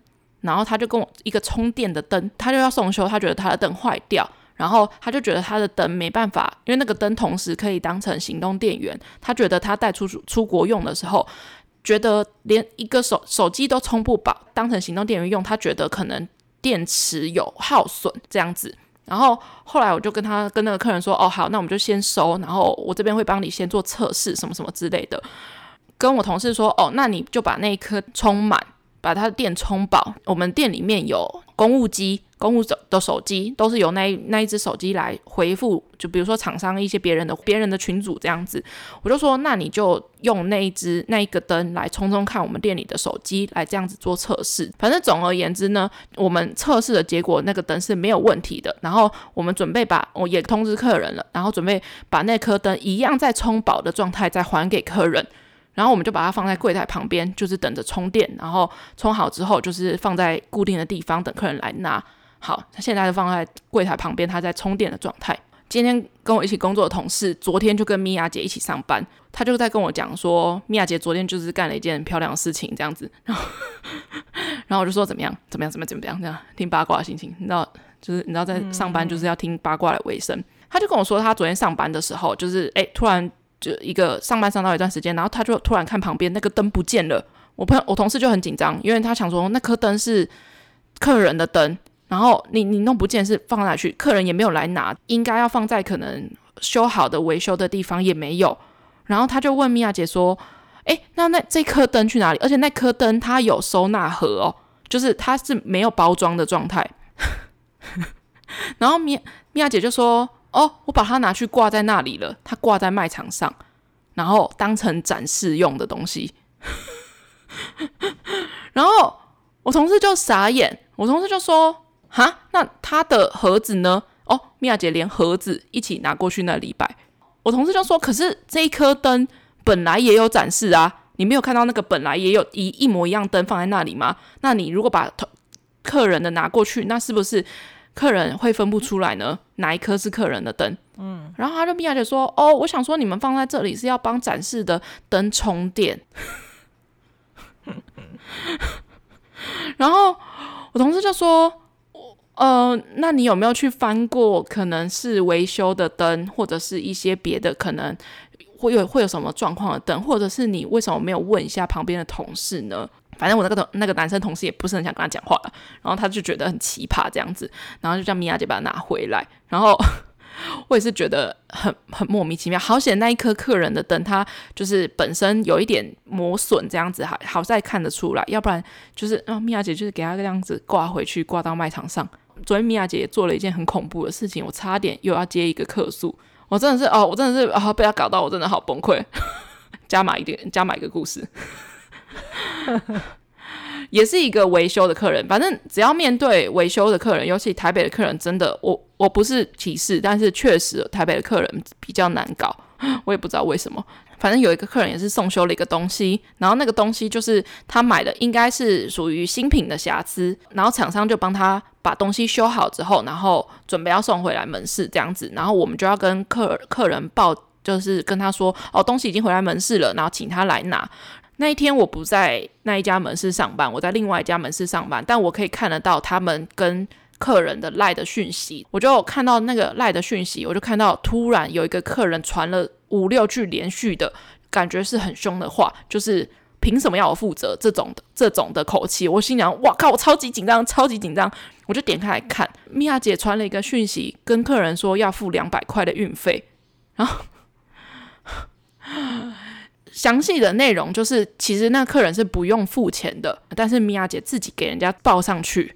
然后他就跟我一个充电的灯，他就要送修，他觉得他的灯坏掉，然后他就觉得他的灯没办法，因为那个灯同时可以当成行动电源，他觉得他带出出国用的时候，觉得连一个手手机都充不饱，当成行动电源用，他觉得可能。电池有耗损这样子，然后后来我就跟他跟那个客人说，哦好，那我们就先收，然后我这边会帮你先做测试，什么什么之类的。跟我同事说，哦，那你就把那一颗充满，把它的电充饱。我们店里面有公务机。公务手的手机都是由那一那一只手机来回复，就比如说厂商一些别人的别人的群组这样子，我就说那你就用那一只那一个灯来充充看我们店里的手机来这样子做测试。反正总而言之呢，我们测试的结果那个灯是没有问题的。然后我们准备把我也通知客人了，然后准备把那颗灯一样在充饱的状态再还给客人。然后我们就把它放在柜台旁边，就是等着充电。然后充好之后，就是放在固定的地方等客人来拿。好，他现在就放在柜台旁边，他在充电的状态。今天跟我一起工作的同事，昨天就跟米娅姐一起上班，他就在跟我讲说，米娅姐昨天就是干了一件漂亮的事情，这样子。然后，然后我就说怎么样，怎么样，怎么样，怎么样，这样听八卦的心情，你知道，就是你知道在上班就是要听八卦来维生。他就跟我说，他昨天上班的时候，就是哎，突然就一个上班上到一段时间，然后他就突然看旁边那个灯不见了。我朋友我同事就很紧张，因为他想说那颗灯是客人的灯。然后你你弄不见是放哪去？客人也没有来拿，应该要放在可能修好的维修的地方也没有。然后他就问米娅姐说：“诶，那那这颗灯去哪里？而且那颗灯它有收纳盒哦，就是它是没有包装的状态。”然后米米娅姐就说：“哦，我把它拿去挂在那里了，它挂在卖场上，然后当成展示用的东西。”然后我同事就傻眼，我同事就说。哈，那他的盒子呢？哦，米娅姐连盒子一起拿过去那里摆。我同事就说：“可是这一颗灯本来也有展示啊，你没有看到那个本来也有一一模一样灯放在那里吗？那你如果把客人的拿过去，那是不是客人会分不出来呢？哪一颗是客人的灯？嗯，然后他就米娅姐说：哦，我想说你们放在这里是要帮展示的灯充电。然后。我同事就说，呃，那你有没有去翻过可能是维修的灯，或者是一些别的可能会有会有什么状况的灯，或者是你为什么没有问一下旁边的同事呢？反正我那个同那个男生同事也不是很想跟他讲话了，然后他就觉得很奇葩这样子，然后就叫米娅姐把他拿回来，然后。我也是觉得很很莫名其妙，好险那一颗客人的灯，它就是本身有一点磨损，这样子还好在看得出来，要不然就是啊，米娅姐就是给他这样子挂回去，挂到卖场上。昨天米娅姐也做了一件很恐怖的事情，我差点又要接一个客诉，我真的是哦，我真的是啊，被他搞到我真的好崩溃。加码一点，加码一个故事。也是一个维修的客人，反正只要面对维修的客人，尤其台北的客人，真的，我我不是歧视，但是确实台北的客人比较难搞，我也不知道为什么。反正有一个客人也是送修了一个东西，然后那个东西就是他买的，应该是属于新品的瑕疵，然后厂商就帮他把东西修好之后，然后准备要送回来门市这样子，然后我们就要跟客客人报，就是跟他说，哦，东西已经回来门市了，然后请他来拿。那一天我不在那一家门市上班，我在另外一家门市上班，但我可以看得到他们跟客人的赖的讯息，我就看到那个赖的讯息，我就看到突然有一个客人传了五六句连续的，感觉是很凶的话，就是凭什么要我负责这种的这种的口气，我心想，哇靠，我超级紧张，超级紧张，我就点开来看，米娅姐传了一个讯息，跟客人说要付两百块的运费，然后。详细的内容就是，其实那客人是不用付钱的，但是米娅姐自己给人家报上去，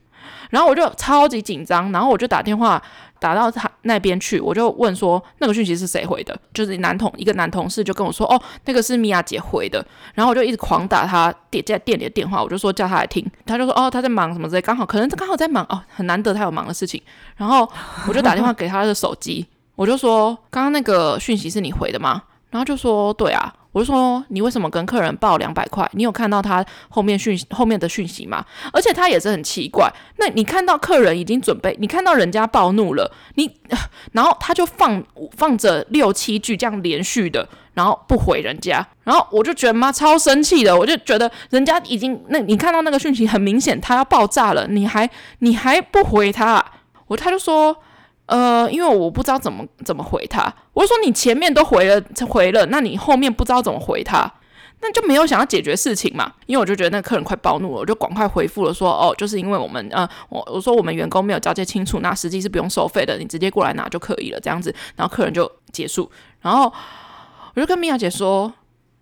然后我就超级紧张，然后我就打电话打到他那边去，我就问说那个讯息是谁回的，就是男同一个男同事就跟我说，哦，那个是米娅姐回的，然后我就一直狂打他店在店里的电话，我就说叫他来听，他就说哦他在忙什么之类，刚好可能刚好在忙哦，很难得他有忙的事情，然后我就打电话给他的手机，我就说刚刚那个讯息是你回的吗？然后就说对啊。我就说，你为什么跟客人报两百块？你有看到他后面讯息后面的讯息吗？而且他也是很奇怪。那你看到客人已经准备，你看到人家暴怒了，你然后他就放放着六七句这样连续的，然后不回人家，然后我就觉得妈超生气的，我就觉得人家已经那你看到那个讯息很明显他要爆炸了，你还你还不回他？我他就说。呃，因为我不知道怎么怎么回他，我说你前面都回了回了，那你后面不知道怎么回他，那就没有想要解决事情嘛。因为我就觉得那客人快暴怒了，我就赶快回复了说，哦，就是因为我们呃，我我说我们员工没有交接清楚，那实际是不用收费的，你直接过来拿就可以了，这样子，然后客人就结束，然后我就跟米娅姐说，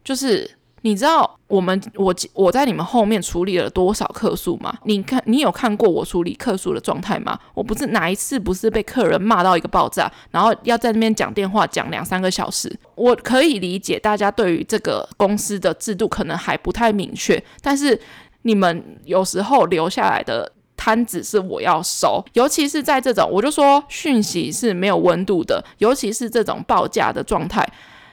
就是。你知道我们我我在你们后面处理了多少客诉吗？你看你有看过我处理客诉的状态吗？我不是哪一次不是被客人骂到一个爆炸，然后要在那边讲电话讲两三个小时。我可以理解大家对于这个公司的制度可能还不太明确，但是你们有时候留下来的摊子是我要收，尤其是在这种我就说讯息是没有温度的，尤其是这种报价的状态，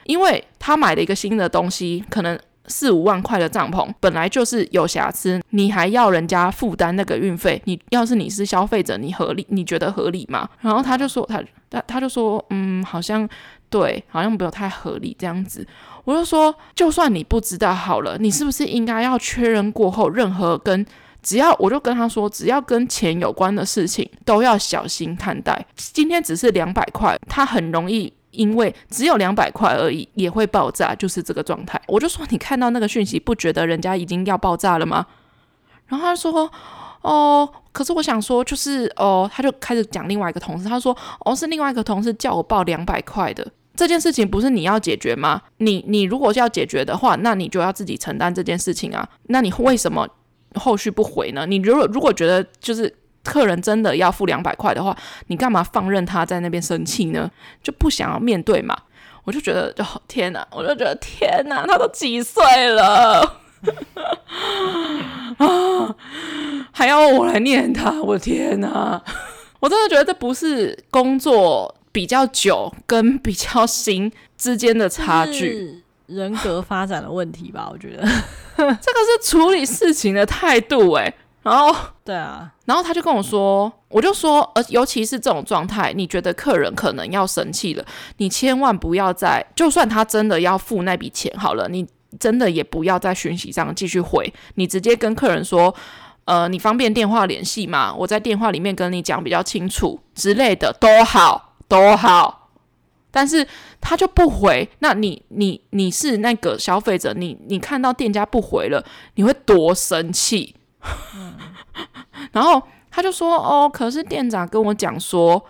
因为他买了一个新的东西，可能。四五万块的帐篷本来就是有瑕疵，你还要人家负担那个运费？你要是你是消费者，你合理？你觉得合理吗？然后他就说他他他就说嗯，好像对，好像没有太合理这样子。我就说，就算你不知道好了，你是不是应该要确认过后，任何跟只要我就跟他说，只要跟钱有关的事情都要小心看待。今天只是两百块，他很容易。因为只有两百块而已，也会爆炸，就是这个状态。我就说，你看到那个讯息，不觉得人家已经要爆炸了吗？然后他说，哦，可是我想说，就是哦，他就开始讲另外一个同事，他说，哦，是另外一个同事叫我报两百块的，这件事情不是你要解决吗？你你如果是要解决的话，那你就要自己承担这件事情啊。那你为什么后续不回呢？你如果如果觉得就是。客人真的要付两百块的话，你干嘛放任他在那边生气呢？就不想要面对嘛？我就觉得，哦天哪！我就觉得天哪，他都几岁了啊，还要我来念他？我的天哪！我真的觉得这不是工作比较久跟比较新之间的差距，人格发展的问题吧？我觉得 这个是处理事情的态度，诶。然后，对啊，然后他就跟我说，我就说，呃，尤其是这种状态，你觉得客人可能要生气了，你千万不要再，就算他真的要付那笔钱好了，你真的也不要在讯息上继续回，你直接跟客人说，呃，你方便电话联系吗？我在电话里面跟你讲比较清楚之类的都好都好，但是他就不回。那你你你是那个消费者，你你看到店家不回了，你会多生气？然后他就说：“哦，可是店长跟我讲说，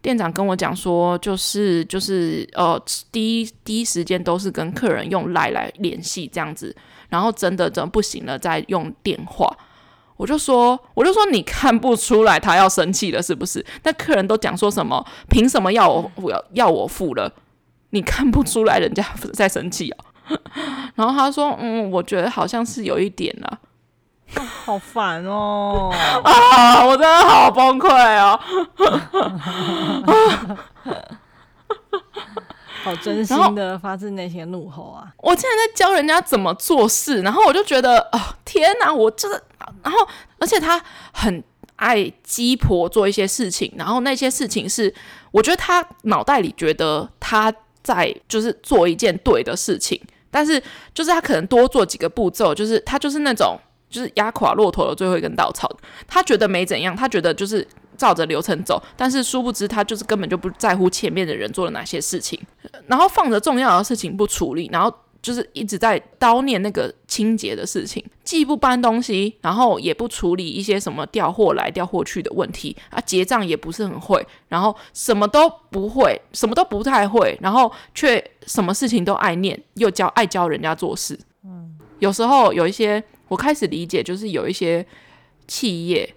店长跟我讲说，就是就是呃，第一第一时间都是跟客人用来来联系这样子，然后真的真的不行了再用电话。”我就说，我就说，你看不出来他要生气了是不是？那客人都讲说什么？凭什么要我我要要我付了？你看不出来人家在生气啊？然后他说，嗯，我觉得好像是有一点了。哦，好烦哦！啊，我真的好崩溃哦！好真心的发自内心的怒吼啊！我竟然在教人家怎么做事，然后我就觉得，哦，天哪！我真的，然后而且他很爱鸡婆做一些事情，然后那些事情是，我觉得他脑袋里觉得他在就是做一件对的事情，但是就是他可能多做几个步骤，就是他就是那种就是压垮骆驼的最后一根稻草，他觉得没怎样，他觉得就是。照着流程走，但是殊不知他就是根本就不在乎前面的人做了哪些事情，然后放着重要的事情不处理，然后就是一直在叨念那个清洁的事情，既不搬东西，然后也不处理一些什么调货来调货去的问题啊，结账也不是很会，然后什么都不会，什么都不太会，然后却什么事情都爱念，又教爱教人家做事。嗯，有时候有一些我开始理解，就是有一些企业。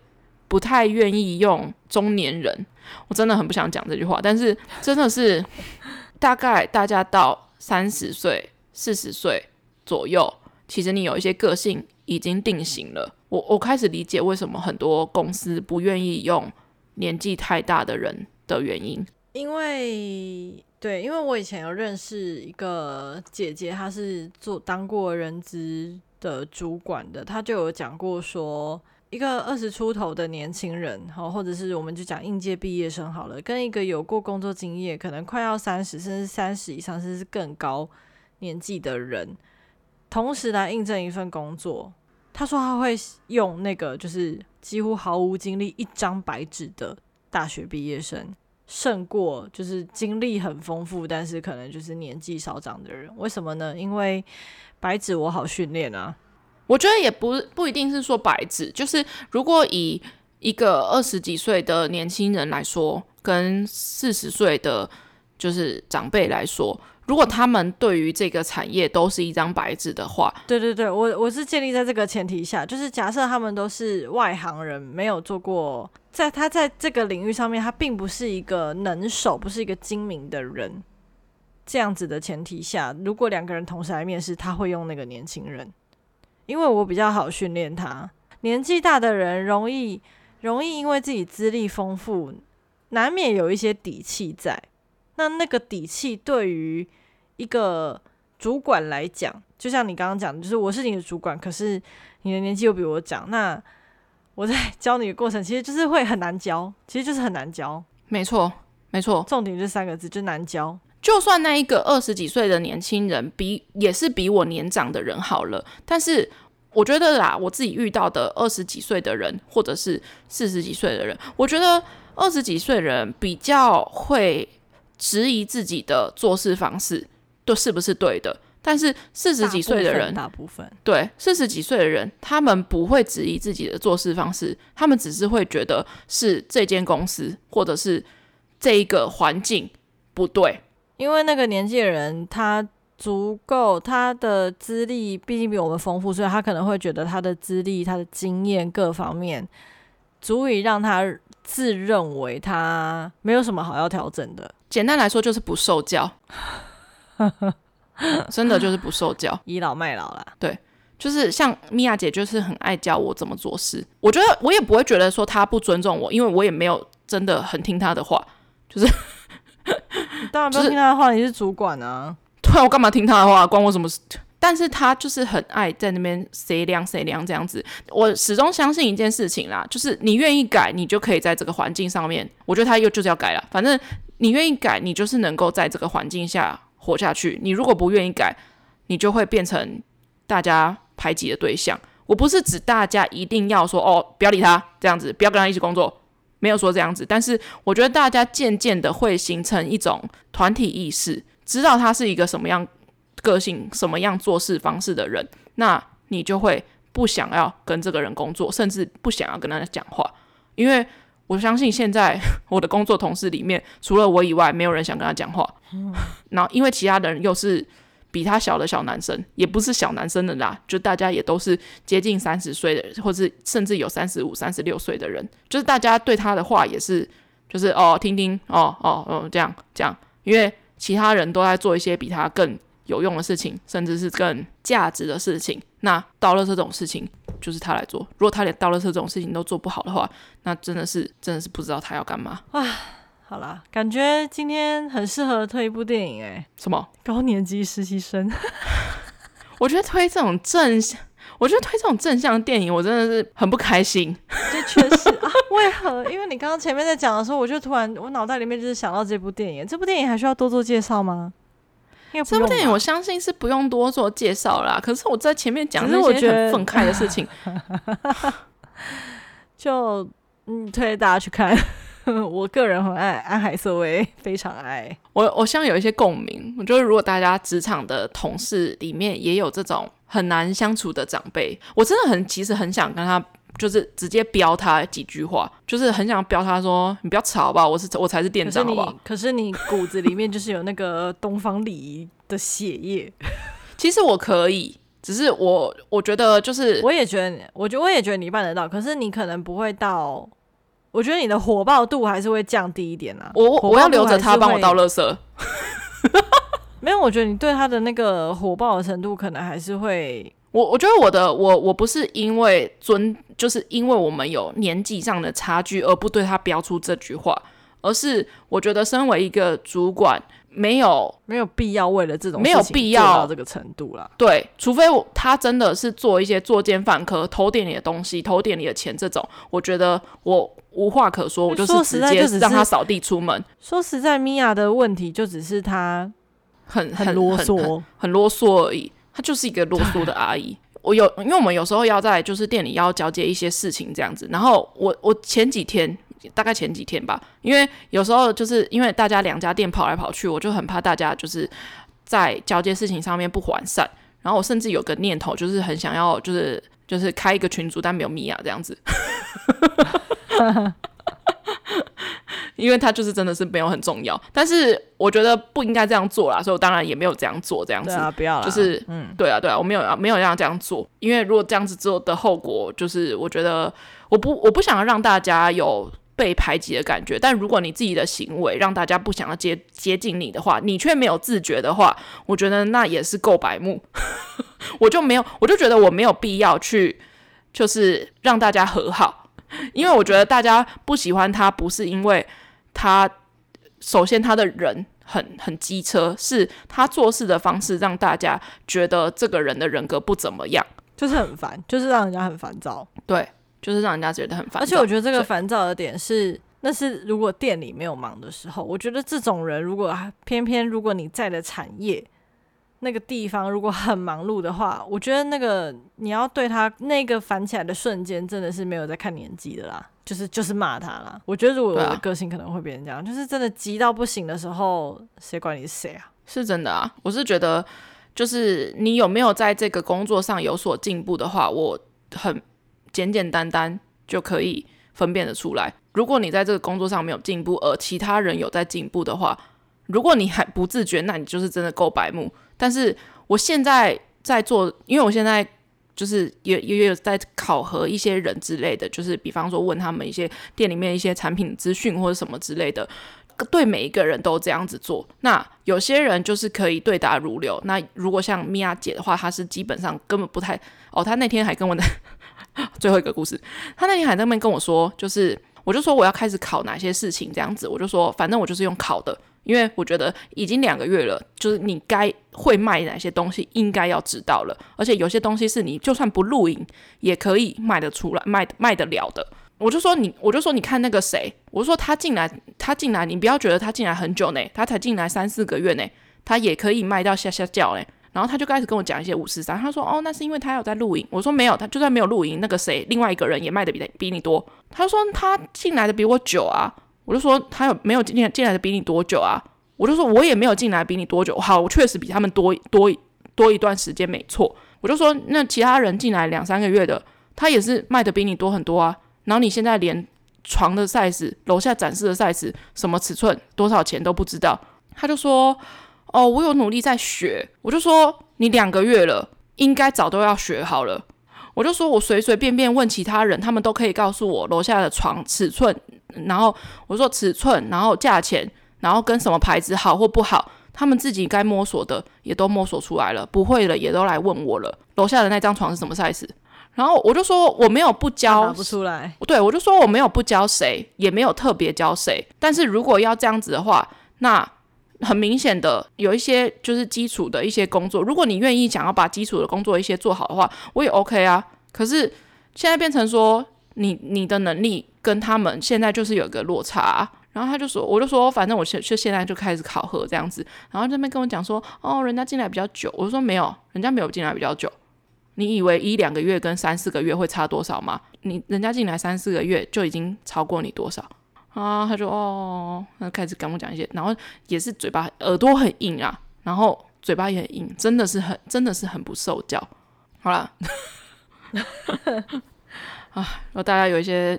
不太愿意用中年人，我真的很不想讲这句话，但是真的是 大概大家到三十岁、四十岁左右，其实你有一些个性已经定型了。我我开始理解为什么很多公司不愿意用年纪太大的人的原因，因为对，因为我以前有认识一个姐姐，她是做当过人资的主管的，他就有讲过说。一个二十出头的年轻人，好，或者是我们就讲应届毕业生好了，跟一个有过工作经验，可能快要三十，甚至三十以上，甚至更高年纪的人，同时来应征一份工作，他说他会用那个就是几乎毫无经历、一张白纸的大学毕业生，胜过就是经历很丰富，但是可能就是年纪稍长的人。为什么呢？因为白纸我好训练啊。我觉得也不不一定是说白纸，就是如果以一个二十几岁的年轻人来说，跟四十岁的就是长辈来说，如果他们对于这个产业都是一张白纸的话，对对对，我我是建立在这个前提下，就是假设他们都是外行人，没有做过，在他在这个领域上面，他并不是一个能手，不是一个精明的人，这样子的前提下，如果两个人同时来面试，他会用那个年轻人。因为我比较好训练他，年纪大的人容易容易因为自己资历丰富，难免有一些底气在。那那个底气对于一个主管来讲，就像你刚刚讲的，就是我是你的主管，可是你的年纪又比我长，那我在 教你的过程，其实就是会很难教，其实就是很难教。没错，没错，重点就是三个字，就难教。就算那一个二十几岁的年轻人比也是比我年长的人好了，但是我觉得啦，我自己遇到的二十几岁的人或者是四十几岁的人，我觉得二十几岁的人比较会质疑自己的做事方式都是不是对的，但是四十几岁的人，大部分，对，四十几岁的人，他们不会质疑自己的做事方式，他们只是会觉得是这间公司或者是这一个环境不对。因为那个年纪的人，他足够，他的资历毕竟比我们丰富，所以他可能会觉得他的资历、他的经验各方面，足以让他自认为他没有什么好要调整的。简单来说，就是不受教，真的就是不受教，倚老卖老啦。对，就是像米娅姐，就是很爱教我怎么做事。我觉得我也不会觉得说她不尊重我，因为我也没有真的很听她的话，就是。你当然不要听她的话，就是、你是主管啊。对，我干嘛听她的话？关我什么事？但是她就是很爱在那边谁凉谁凉这样子。我始终相信一件事情啦，就是你愿意改，你就可以在这个环境上面。我觉得他又就是要改了，反正你愿意改，你就是能够在这个环境下活下去。你如果不愿意改，你就会变成大家排挤的对象。我不是指大家一定要说哦，不要理他这样子，不要跟他一起工作，没有说这样子。但是我觉得大家渐渐的会形成一种团体意识，知道他是一个什么样个性、什么样做事方式的人，那你就会不想要跟这个人工作，甚至不想要跟他讲话，因为我相信现在 我的工作同事里面，除了我以外，没有人想跟他讲话。然后因为其他的人又是。比他小的小男生，也不是小男生的啦，就大家也都是接近三十岁的，或是甚至有三十五、三十六岁的人，就是大家对他的话也是，就是哦，听听，哦哦哦，这样这样，因为其他人都在做一些比他更有用的事情，甚至是更价值的事情，那到了这种事情就是他来做。如果他连到了这种事情都做不好的话，那真的是真的是不知道他要干嘛啊。好啦，感觉今天很适合推一部电影诶。什么？高年级实习生？我觉得推这种正向，我觉得推这种正向电影，我真的是很不开心。这确实啊，为何？因为你刚刚前面在讲的时候，我就突然我脑袋里面就是想到这部电影。这部电影还需要多做介绍吗？这部电影我相信是不用多做介绍啦。可是我在前面讲那些很愤慨的事情，就嗯，推大家去看。我个人很爱安海瑟薇，非常爱我。我希望有一些共鸣。我觉得如果大家职场的同事里面也有这种很难相处的长辈，我真的很其实很想跟他，就是直接飙他几句话，就是很想飙他说：“你不要吵吧，我是我才是店长，好不好？”可是你骨子里面就是有那个 东方礼仪的血液。其实我可以，只是我我觉得就是，我也觉得，我觉得我也觉得你办得到，可是你可能不会到。我觉得你的火爆度还是会降低一点啊！我我要留着他帮我倒垃圾。没有，我觉得你对他的那个火爆的程度可能还是会。我我觉得我的我我不是因为尊，就是因为我们有年纪上的差距而不对他标出这句话，而是我觉得身为一个主管。没有没有必要为了这种没有必要到这个程度了。对，除非我他真的是做一些作奸犯科、偷店里的东西、偷店里的钱这种，我觉得我无话可说，我就是直接让他扫地出门。说实在，米娅的问题就只是他很很啰嗦很，很，很啰嗦而已。他就是一个啰嗦的阿姨。我有，因为我们有时候要在就是店里要交接一些事情这样子，然后我我前几天。大概前几天吧，因为有时候就是因为大家两家店跑来跑去，我就很怕大家就是在交接事情上面不完善。然后我甚至有个念头，就是很想要就是就是开一个群组，但没有米娅这样子，因为他就是真的是没有很重要。但是我觉得不应该这样做啦，所以我当然也没有这样做这样子。啊，不要了，就是嗯，对啊，对啊，我没有要没有要这样做，因为如果这样子做的后果，就是我觉得我不我不想要让大家有。被排挤的感觉，但如果你自己的行为让大家不想要接接近你的话，你却没有自觉的话，我觉得那也是够白目。我就没有，我就觉得我没有必要去，就是让大家和好，因为我觉得大家不喜欢他，不是因为他首先他的人很很机车，是他做事的方式让大家觉得这个人的人格不怎么样，就是很烦，就是让人家很烦躁。对。就是让人家觉得很烦躁，而且我觉得这个烦躁的点是，那是如果店里没有忙的时候，我觉得这种人如果偏偏如果你在的产业那个地方如果很忙碌的话，我觉得那个你要对他那个烦起来的瞬间，真的是没有在看年纪的啦，就是就是骂他啦。我觉得如果我的个性可能会变成这样，就是真的急到不行的时候，谁管你是谁啊？是真的啊，我是觉得就是你有没有在这个工作上有所进步的话，我很。简简单单就可以分辨得出来。如果你在这个工作上没有进步，而其他人有在进步的话，如果你还不自觉，那你就是真的够白目。但是我现在在做，因为我现在就是也也有在考核一些人之类的，就是比方说问他们一些店里面一些产品资讯或者什么之类的，对每一个人都这样子做。那有些人就是可以对答如流。那如果像米娅姐的话，她是基本上根本不太哦，她那天还跟我的。最后一个故事，他那天还在那边跟我说，就是我就说我要开始考哪些事情这样子，我就说反正我就是用考的，因为我觉得已经两个月了，就是你该会卖哪些东西应该要知道了，而且有些东西是你就算不录影也可以卖得出来，卖卖得了的。我就说你，我就说你看那个谁，我说他进来，他进来，你不要觉得他进来很久呢，他才进来三四个月呢，他也可以卖到吓吓叫呢。然后他就开始跟我讲一些五四三，他说哦，那是因为他有在录影。我说没有，他就算没有录影，那个谁，另外一个人也卖的比比你多。他说他进来的比我久啊，我就说他有没有进进来的比你多久啊？我就说我也没有进来比你多久，好，我确实比他们多多多一段时间，没错。我就说那其他人进来两三个月的，他也是卖的比你多很多啊。然后你现在连床的 size、楼下展示的 size、什么尺寸、多少钱都不知道，他就说。哦，我有努力在学，我就说你两个月了，应该早都要学好了。我就说我随随便便问其他人，他们都可以告诉我楼下的床尺寸，然后我说尺寸，然后价钱，然后跟什么牌子好或不好，他们自己该摸索的也都摸索出来了，不会的也都来问我了。楼下的那张床是什么 size？然后我就说我没有不教，不出来。对，我就说我没有不教谁，也没有特别教谁。但是如果要这样子的话，那。很明显的，有一些就是基础的一些工作，如果你愿意想要把基础的工作一些做好的话，我也 OK 啊。可是现在变成说，你你的能力跟他们现在就是有一个落差。然后他就说，我就说，反正我现就现在就开始考核这样子。然后这边跟我讲说，哦，人家进来比较久。我说没有，人家没有进来比较久。你以为一两个月跟三四个月会差多少吗？你人家进来三四个月就已经超过你多少？啊，他就哦，他开始跟我讲一些，然后也是嘴巴耳朵很硬啊，然后嘴巴也很硬，真的是很真的是很不受教。好了，啊，如果大家有一些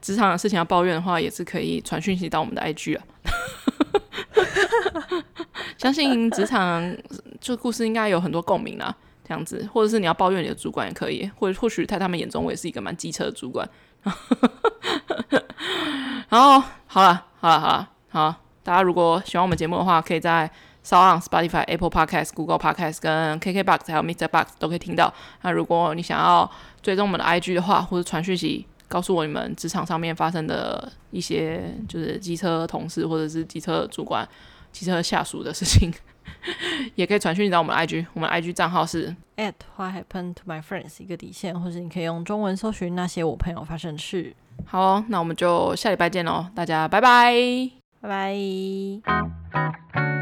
职场的事情要抱怨的话，也是可以传讯息到我们的 IG 啊。相信职场这故事应该有很多共鸣啊，这样子，或者是你要抱怨你的主管也可以，或者或许在他们眼中我也是一个蛮机车的主管。然后好了，好了，好了，好！大家如果喜欢我们节目的话，可以在 SoundOn、Spotify、Apple Podcast、Google Podcast 跟 KKBox 还有 Mr. Box 都可以听到。那如果你想要追踪我们的 IG 的话，或者传讯息告诉我你们职场上面发生的一些就是机车同事或者是机车主管、机车下属的事情，也可以传讯息到我们的 IG。我们的 IG 账号是 at What Happened to My Friends 一个底线，或者你可以用中文搜寻那些我朋友发生的事。好哦，那我们就下礼拜见喽，大家拜拜，拜拜。